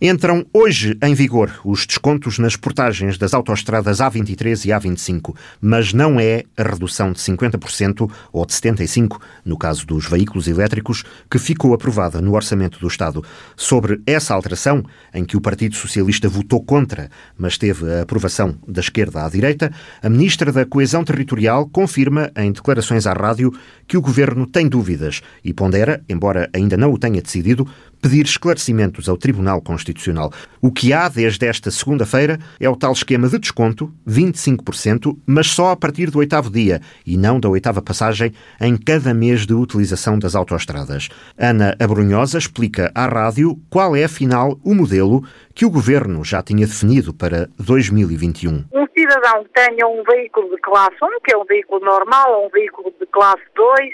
Entram hoje em vigor os descontos nas portagens das autoestradas A23 e A25, mas não é a redução de 50% ou de 75%, no caso dos veículos elétricos, que ficou aprovada no Orçamento do Estado. Sobre essa alteração, em que o Partido Socialista votou contra, mas teve a aprovação da esquerda à direita, a Ministra da Coesão Territorial confirma em declarações à rádio que o Governo tem dúvidas e pondera, embora ainda não o tenha decidido, pedir esclarecimentos ao Tribunal Constitucional. O que há desde esta segunda-feira é o tal esquema de desconto, 25%, mas só a partir do oitavo dia e não da oitava passagem em cada mês de utilização das autoestradas. Ana Abrunhosa explica à rádio qual é, afinal, o modelo que o Governo já tinha definido para 2021. Um cidadão que tenha um veículo de classe 1, que é um veículo normal, ou um veículo de classe 2,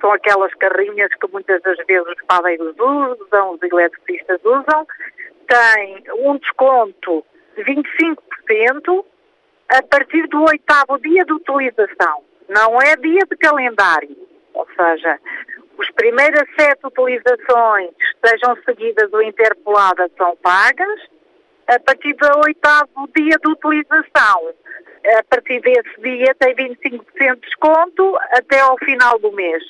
são aquelas carrinhas que muitas das vezes os padeiros usam, os eletricistas usam, tem um desconto de 25% a partir do oitavo dia de utilização. Não é dia de calendário. Ou seja, as primeiras sete utilizações, sejam seguidas ou interpoladas, são pagas. A partir do oitavo dia de utilização, a partir desse dia tem 25% de desconto até ao final do mês.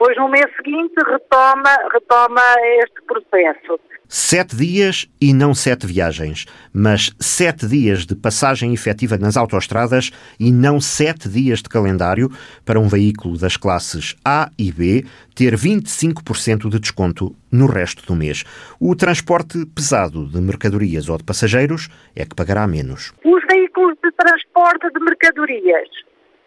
Depois, no mês seguinte, retoma, retoma este processo. Sete dias e não sete viagens, mas sete dias de passagem efetiva nas autoestradas e não sete dias de calendário para um veículo das classes A e B ter 25% de desconto no resto do mês. O transporte pesado de mercadorias ou de passageiros é que pagará menos. Os veículos de transporte de mercadorias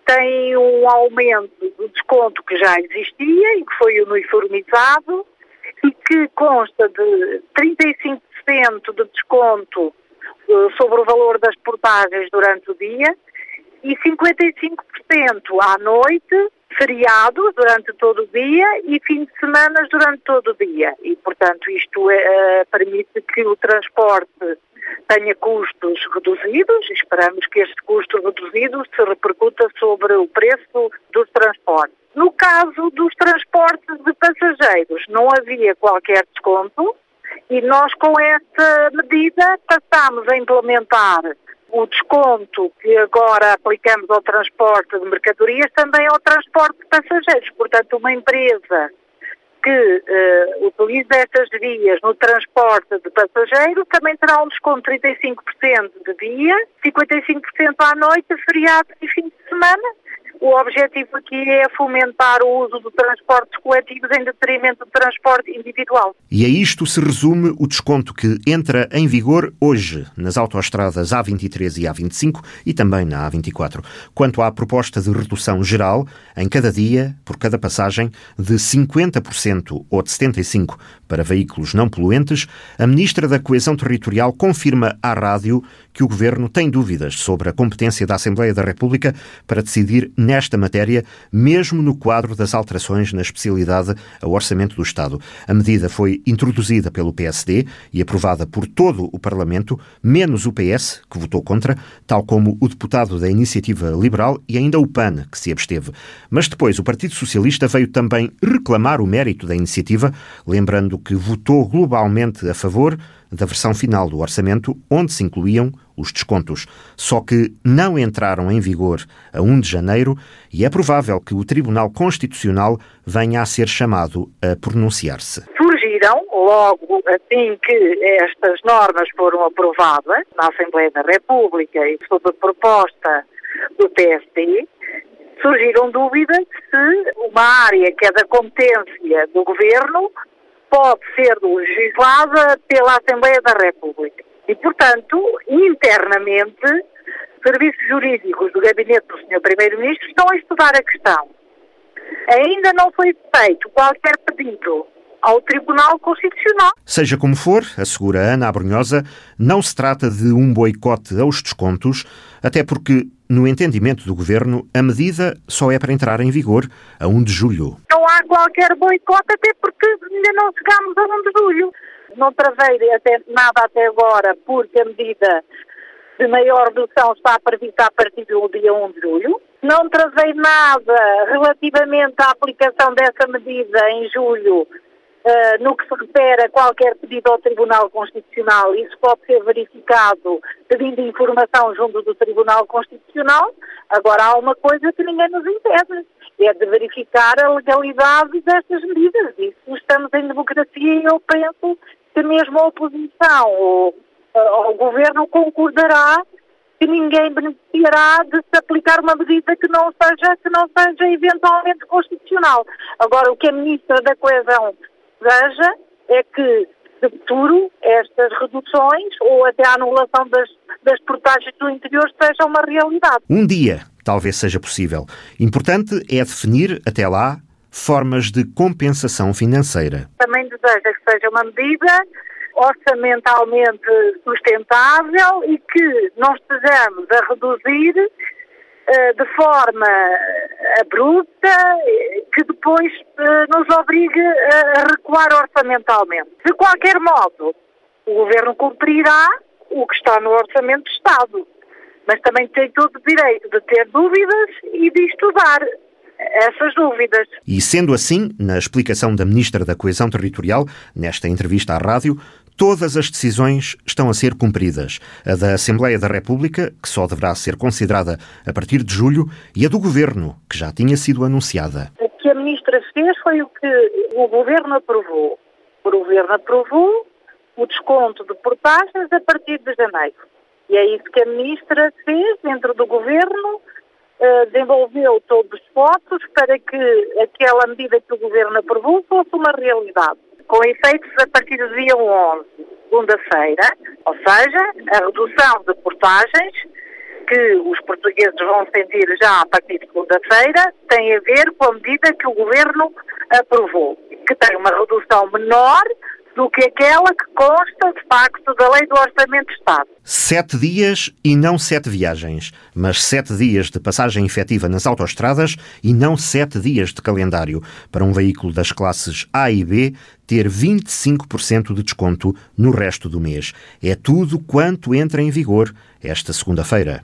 tem um aumento do desconto que já existia e que foi uniformizado e que consta de 35% de desconto eh, sobre o valor das portagens durante o dia e 55% à noite, feriados durante todo o dia e fim de semana durante todo o dia. E, portanto, isto é, permite que o transporte tenha custos reduzidos, esperamos que este custo reduzido se repercuta sobre o preço dos transportes. No caso dos transportes de passageiros, não havia qualquer desconto e nós com esta medida passamos a implementar o desconto que agora aplicamos ao transporte de mercadorias também ao transporte de passageiros. Portanto, uma empresa que uh, utiliza estas vias no transporte de passageiro também terá um desconto de 35% de dia, 55% à noite, feriado e fim de semana o objetivo aqui é fomentar o uso de transportes coletivos em detrimento do transporte individual. E a isto se resume o desconto que entra em vigor hoje nas autoestradas A23 e A25 e também na A24. Quanto à proposta de redução geral, em cada dia, por cada passagem, de 50% ou de 75% para veículos não poluentes, a Ministra da Coesão Territorial confirma à rádio que o Governo tem dúvidas sobre a competência da Assembleia da República para decidir nesta matéria, mesmo no quadro das alterações na especialidade ao Orçamento do Estado. A medida foi introduzida pelo PSD e aprovada por todo o Parlamento, menos o PS, que votou contra, tal como o deputado da Iniciativa Liberal e ainda o PAN, que se absteve. Mas depois o Partido Socialista veio também reclamar o mérito da iniciativa, lembrando que votou globalmente a favor da versão final do orçamento, onde se incluíam os descontos, só que não entraram em vigor a 1 de janeiro e é provável que o Tribunal Constitucional venha a ser chamado a pronunciar-se. Surgiram, logo assim que estas normas foram aprovadas na Assembleia da República e sob a proposta do PSD, surgiram dúvidas se uma área que é da competência do Governo pode ser legislada pela Assembleia da República. E, portanto, internamente, serviços jurídicos do gabinete do Sr. Primeiro-Ministro estão a estudar a questão. Ainda não foi feito qualquer pedido ao Tribunal Constitucional. Seja como for, assegura Ana Abrunhosa, não se trata de um boicote aos descontos, até porque, no entendimento do Governo, a medida só é para entrar em vigor a 1 de julho. Não há qualquer boicote, até porque ainda não chegamos a 1 de julho. Não travei até, nada até agora, porque a medida de maior redução está prevista a partir do dia 1 de julho. Não travei nada relativamente à aplicação dessa medida em julho, Uh, no que se refere a qualquer pedido ao Tribunal Constitucional, isso pode ser verificado pedindo informação junto do Tribunal Constitucional. Agora, há uma coisa que ninguém nos impede, é de verificar a legalidade destas medidas. Isso estamos em democracia e eu penso que mesmo a oposição ou, ou o governo concordará que ninguém beneficiará de se aplicar uma medida que não seja, que não seja eventualmente constitucional. Agora, o que a Ministra da Coesão deseja é que, de futuro, estas reduções ou até a anulação das, das portagens do interior seja uma realidade. Um dia, talvez seja possível. Importante é definir, até lá, formas de compensação financeira. Também deseja que seja uma medida orçamentalmente sustentável e que não estejamos a reduzir de forma abrupta que depois uh, nos obrigue a recuar orçamentalmente. De qualquer modo, o Governo cumprirá o que está no Orçamento de Estado, mas também tem todo o direito de ter dúvidas e de estudar essas dúvidas. E sendo assim, na explicação da Ministra da Coesão Territorial, nesta entrevista à rádio, Todas as decisões estão a ser cumpridas. A da Assembleia da República, que só deverá ser considerada a partir de julho, e a do Governo, que já tinha sido anunciada. O que a Ministra fez foi o que o Governo aprovou. O Governo aprovou o desconto de portagens a partir de janeiro. E é isso que a Ministra fez dentro do Governo, eh, desenvolveu todos os esforços para que aquela medida que o Governo aprovou fosse uma realidade com efeitos a partir do dia 11, segunda-feira, ou seja, a redução de portagens que os portugueses vão sentir já a partir de segunda-feira tem a ver com a medida que o Governo aprovou, que tem uma redução menor do que aquela que consta, de facto, da lei do Orçamento de Estado. Sete dias e não sete viagens, mas sete dias de passagem efetiva nas autoestradas e não sete dias de calendário, para um veículo das classes A e B ter 25% de desconto no resto do mês. É tudo quanto entra em vigor esta segunda-feira.